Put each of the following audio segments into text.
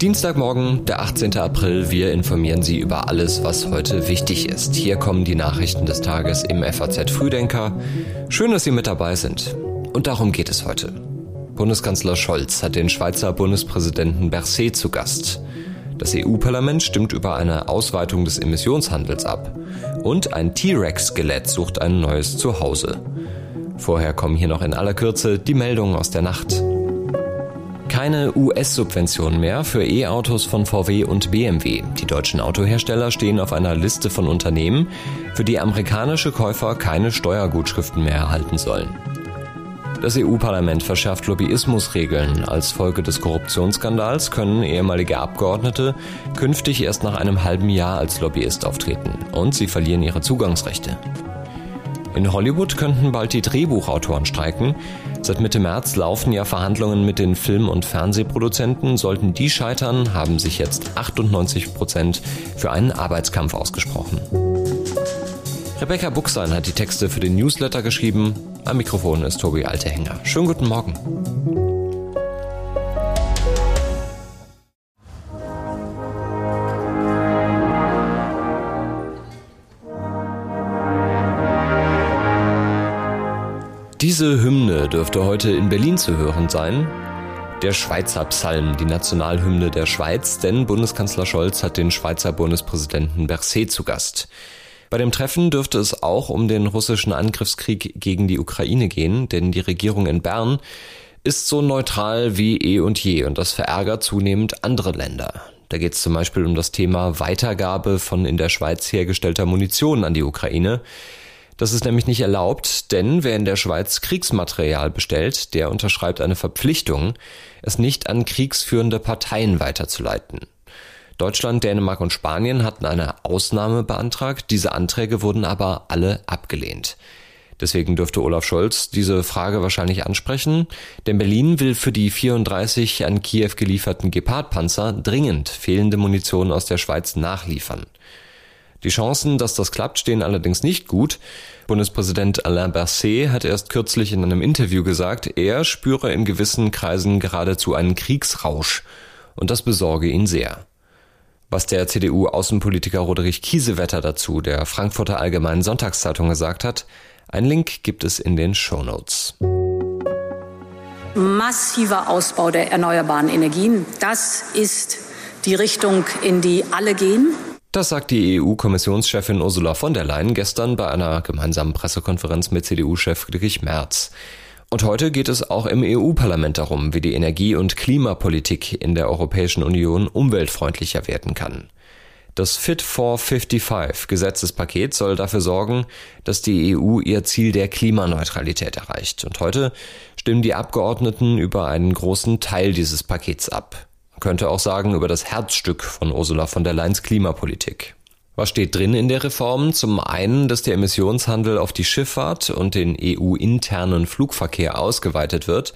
Dienstagmorgen, der 18. April. Wir informieren Sie über alles, was heute wichtig ist. Hier kommen die Nachrichten des Tages im FAZ Frühdenker. Schön, dass Sie mit dabei sind. Und darum geht es heute. Bundeskanzler Scholz hat den Schweizer Bundespräsidenten Berset zu Gast. Das EU-Parlament stimmt über eine Ausweitung des Emissionshandels ab. Und ein T-Rex-Skelett sucht ein neues Zuhause. Vorher kommen hier noch in aller Kürze die Meldungen aus der Nacht. Keine US-Subventionen mehr für E-Autos von VW und BMW. Die deutschen Autohersteller stehen auf einer Liste von Unternehmen, für die amerikanische Käufer keine Steuergutschriften mehr erhalten sollen. Das EU-Parlament verschärft Lobbyismusregeln. Als Folge des Korruptionsskandals können ehemalige Abgeordnete künftig erst nach einem halben Jahr als Lobbyist auftreten und sie verlieren ihre Zugangsrechte. In Hollywood könnten bald die Drehbuchautoren streiken. Seit Mitte März laufen ja Verhandlungen mit den Film- und Fernsehproduzenten. Sollten die scheitern, haben sich jetzt 98 Prozent für einen Arbeitskampf ausgesprochen. Rebecca Buchsein hat die Texte für den Newsletter geschrieben. Am Mikrofon ist Tobi Altehänger. Schönen guten Morgen. Diese Hymne dürfte heute in Berlin zu hören sein. Der Schweizer Psalm, die Nationalhymne der Schweiz, denn Bundeskanzler Scholz hat den Schweizer Bundespräsidenten Berset zu Gast. Bei dem Treffen dürfte es auch um den russischen Angriffskrieg gegen die Ukraine gehen, denn die Regierung in Bern ist so neutral wie eh und je und das verärgert zunehmend andere Länder. Da geht es zum Beispiel um das Thema Weitergabe von in der Schweiz hergestellter Munition an die Ukraine. Das ist nämlich nicht erlaubt, denn wer in der Schweiz Kriegsmaterial bestellt, der unterschreibt eine Verpflichtung, es nicht an kriegsführende Parteien weiterzuleiten. Deutschland, Dänemark und Spanien hatten eine Ausnahme beantragt, diese Anträge wurden aber alle abgelehnt. Deswegen dürfte Olaf Scholz diese Frage wahrscheinlich ansprechen, denn Berlin will für die 34 an Kiew gelieferten Gepard-Panzer dringend fehlende Munition aus der Schweiz nachliefern. Die Chancen, dass das klappt, stehen allerdings nicht gut. Bundespräsident Alain Berset hat erst kürzlich in einem Interview gesagt, er spüre in gewissen Kreisen geradezu einen Kriegsrausch. Und das besorge ihn sehr. Was der CDU-Außenpolitiker Roderich Kiesewetter dazu der Frankfurter Allgemeinen Sonntagszeitung gesagt hat, ein Link gibt es in den Show Notes. Massiver Ausbau der erneuerbaren Energien, das ist die Richtung, in die alle gehen. Das sagt die EU-Kommissionschefin Ursula von der Leyen gestern bei einer gemeinsamen Pressekonferenz mit CDU-Chef Friedrich Merz. Und heute geht es auch im EU-Parlament darum, wie die Energie- und Klimapolitik in der Europäischen Union umweltfreundlicher werden kann. Das Fit for 55 Gesetzespaket soll dafür sorgen, dass die EU ihr Ziel der Klimaneutralität erreicht. Und heute stimmen die Abgeordneten über einen großen Teil dieses Pakets ab könnte auch sagen über das Herzstück von Ursula von der Leyen's Klimapolitik. Was steht drin in der Reform? Zum einen, dass der Emissionshandel auf die Schifffahrt und den EU-internen Flugverkehr ausgeweitet wird.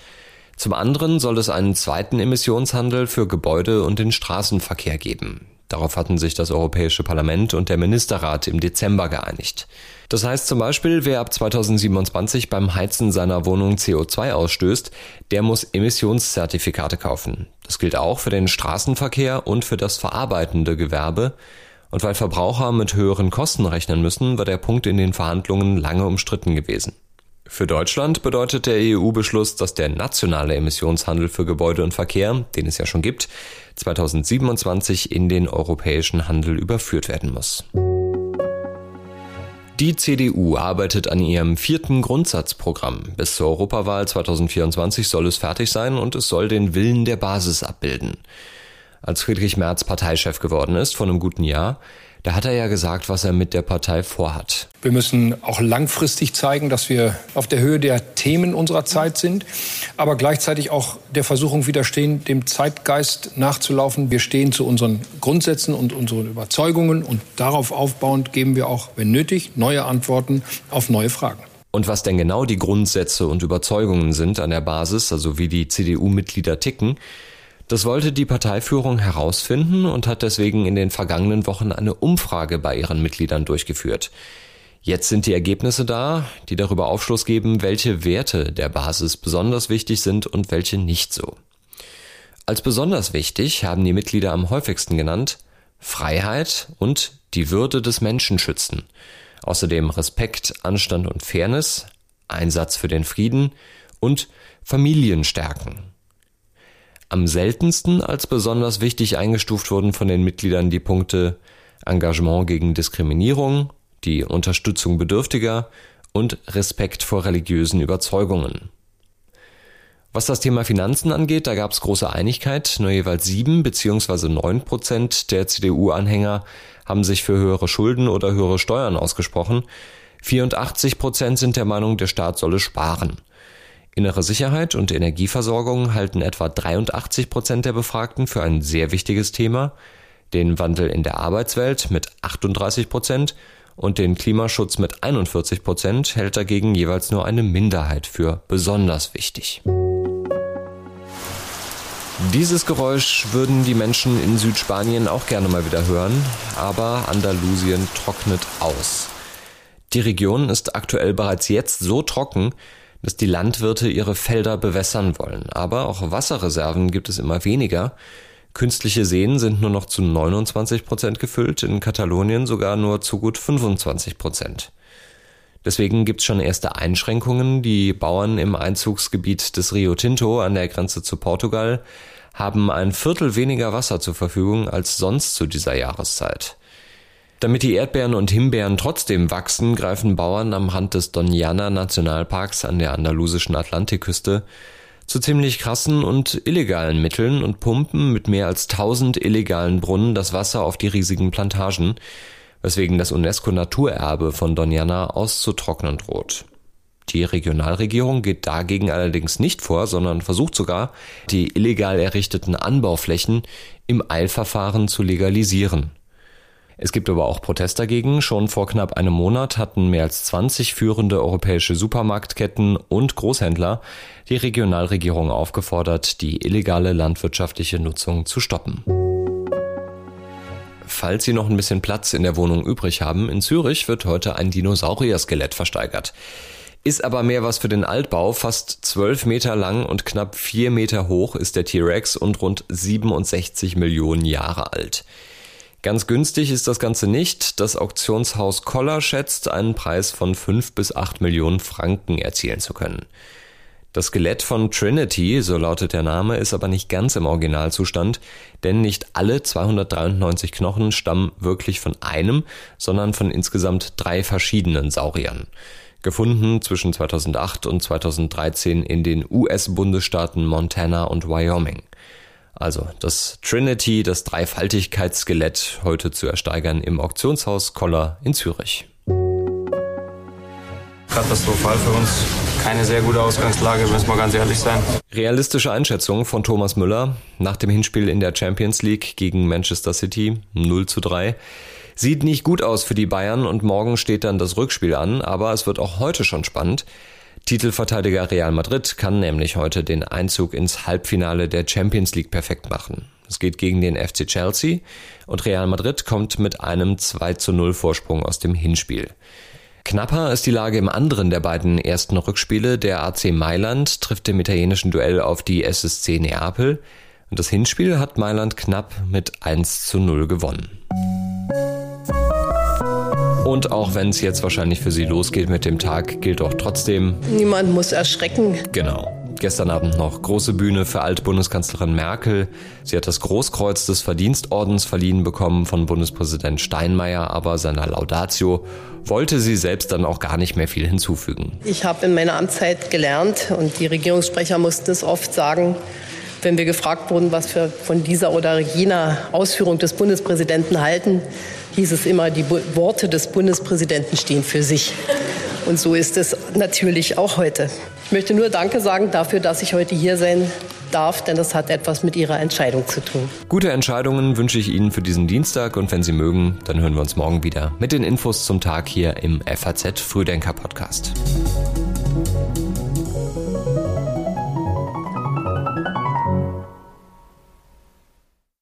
Zum anderen soll es einen zweiten Emissionshandel für Gebäude und den Straßenverkehr geben. Darauf hatten sich das Europäische Parlament und der Ministerrat im Dezember geeinigt. Das heißt zum Beispiel, wer ab 2027 beim Heizen seiner Wohnung CO2 ausstößt, der muss Emissionszertifikate kaufen. Das gilt auch für den Straßenverkehr und für das verarbeitende Gewerbe. Und weil Verbraucher mit höheren Kosten rechnen müssen, war der Punkt in den Verhandlungen lange umstritten gewesen. Für Deutschland bedeutet der EU-Beschluss, dass der nationale Emissionshandel für Gebäude und Verkehr, den es ja schon gibt, 2027 in den europäischen Handel überführt werden muss. Die CDU arbeitet an ihrem vierten Grundsatzprogramm. Bis zur Europawahl 2024 soll es fertig sein und es soll den Willen der Basis abbilden. Als Friedrich Merz Parteichef geworden ist, vor einem guten Jahr, da hat er ja gesagt, was er mit der Partei vorhat. Wir müssen auch langfristig zeigen, dass wir auf der Höhe der Themen unserer Zeit sind, aber gleichzeitig auch der Versuchung widerstehen, dem Zeitgeist nachzulaufen. Wir stehen zu unseren Grundsätzen und unseren Überzeugungen und darauf aufbauend geben wir auch, wenn nötig, neue Antworten auf neue Fragen. Und was denn genau die Grundsätze und Überzeugungen sind an der Basis, also wie die CDU-Mitglieder ticken, das wollte die Parteiführung herausfinden und hat deswegen in den vergangenen Wochen eine Umfrage bei ihren Mitgliedern durchgeführt. Jetzt sind die Ergebnisse da, die darüber Aufschluss geben, welche Werte der Basis besonders wichtig sind und welche nicht so. Als besonders wichtig haben die Mitglieder am häufigsten genannt Freiheit und die Würde des Menschen schützen. Außerdem Respekt, Anstand und Fairness, Einsatz für den Frieden und Familien stärken. Am seltensten als besonders wichtig eingestuft wurden von den Mitgliedern die Punkte Engagement gegen Diskriminierung, die Unterstützung Bedürftiger und Respekt vor religiösen Überzeugungen. Was das Thema Finanzen angeht, da gab es große Einigkeit. Nur jeweils sieben bzw. neun Prozent der CDU-Anhänger haben sich für höhere Schulden oder höhere Steuern ausgesprochen. 84 Prozent sind der Meinung, der Staat solle sparen. Innere Sicherheit und Energieversorgung halten etwa 83 Prozent der Befragten für ein sehr wichtiges Thema, den Wandel in der Arbeitswelt mit 38 Prozent und den Klimaschutz mit 41 Prozent hält dagegen jeweils nur eine Minderheit für besonders wichtig. Dieses Geräusch würden die Menschen in Südspanien auch gerne mal wieder hören, aber Andalusien trocknet aus. Die Region ist aktuell bereits jetzt so trocken, dass die Landwirte ihre Felder bewässern wollen. Aber auch Wasserreserven gibt es immer weniger. Künstliche Seen sind nur noch zu 29 Prozent gefüllt, in Katalonien sogar nur zu gut 25 Prozent. Deswegen gibt es schon erste Einschränkungen. Die Bauern im Einzugsgebiet des Rio Tinto an der Grenze zu Portugal haben ein Viertel weniger Wasser zur Verfügung als sonst zu dieser Jahreszeit. Damit die Erdbeeren und Himbeeren trotzdem wachsen, greifen Bauern am Rand des Doñana Nationalparks an der andalusischen Atlantikküste zu ziemlich krassen und illegalen Mitteln und pumpen mit mehr als 1000 illegalen Brunnen das Wasser auf die riesigen Plantagen, weswegen das UNESCO-Naturerbe von Doñana auszutrocknen droht. Die Regionalregierung geht dagegen allerdings nicht vor, sondern versucht sogar, die illegal errichteten Anbauflächen im Eilverfahren zu legalisieren. Es gibt aber auch Protest dagegen. Schon vor knapp einem Monat hatten mehr als 20 führende europäische Supermarktketten und Großhändler die Regionalregierung aufgefordert, die illegale landwirtschaftliche Nutzung zu stoppen. Falls Sie noch ein bisschen Platz in der Wohnung übrig haben, in Zürich wird heute ein Dinosaurier-Skelett versteigert. Ist aber mehr was für den Altbau. Fast 12 Meter lang und knapp 4 Meter hoch ist der T-Rex und rund 67 Millionen Jahre alt. Ganz günstig ist das Ganze nicht. Das Auktionshaus Koller schätzt, einen Preis von 5 bis 8 Millionen Franken erzielen zu können. Das Skelett von Trinity, so lautet der Name, ist aber nicht ganz im Originalzustand, denn nicht alle 293 Knochen stammen wirklich von einem, sondern von insgesamt drei verschiedenen Sauriern. Gefunden zwischen 2008 und 2013 in den US-Bundesstaaten Montana und Wyoming. Also das Trinity, das Dreifaltigkeitsskelett, heute zu ersteigern im Auktionshaus Koller in Zürich katastrophal für uns. Keine sehr gute Ausgangslage, müssen wir ganz ehrlich sein. Realistische Einschätzung von Thomas Müller nach dem Hinspiel in der Champions League gegen Manchester City 0 zu 3. Sieht nicht gut aus für die Bayern und morgen steht dann das Rückspiel an, aber es wird auch heute schon spannend. Titelverteidiger Real Madrid kann nämlich heute den Einzug ins Halbfinale der Champions League perfekt machen. Es geht gegen den FC Chelsea und Real Madrid kommt mit einem 2 zu 0 Vorsprung aus dem Hinspiel. Knapper ist die Lage im anderen der beiden ersten Rückspiele. Der AC Mailand trifft im italienischen Duell auf die SSC Neapel. Und das Hinspiel hat Mailand knapp mit 1 zu 0 gewonnen. Und auch wenn es jetzt wahrscheinlich für Sie losgeht mit dem Tag, gilt auch trotzdem. Niemand muss erschrecken. Genau. Gestern Abend noch große Bühne für Altbundeskanzlerin Merkel. Sie hat das Großkreuz des Verdienstordens verliehen bekommen von Bundespräsident Steinmeier, aber seiner Laudatio wollte sie selbst dann auch gar nicht mehr viel hinzufügen. Ich habe in meiner Amtszeit gelernt und die Regierungssprecher mussten es oft sagen, wenn wir gefragt wurden, was wir von dieser oder jener Ausführung des Bundespräsidenten halten, hieß es immer, die Worte des Bundespräsidenten stehen für sich. Und so ist es natürlich auch heute. Ich möchte nur Danke sagen dafür, dass ich heute hier sein darf, denn das hat etwas mit Ihrer Entscheidung zu tun. Gute Entscheidungen wünsche ich Ihnen für diesen Dienstag und wenn Sie mögen, dann hören wir uns morgen wieder mit den Infos zum Tag hier im FAZ Frühdenker Podcast.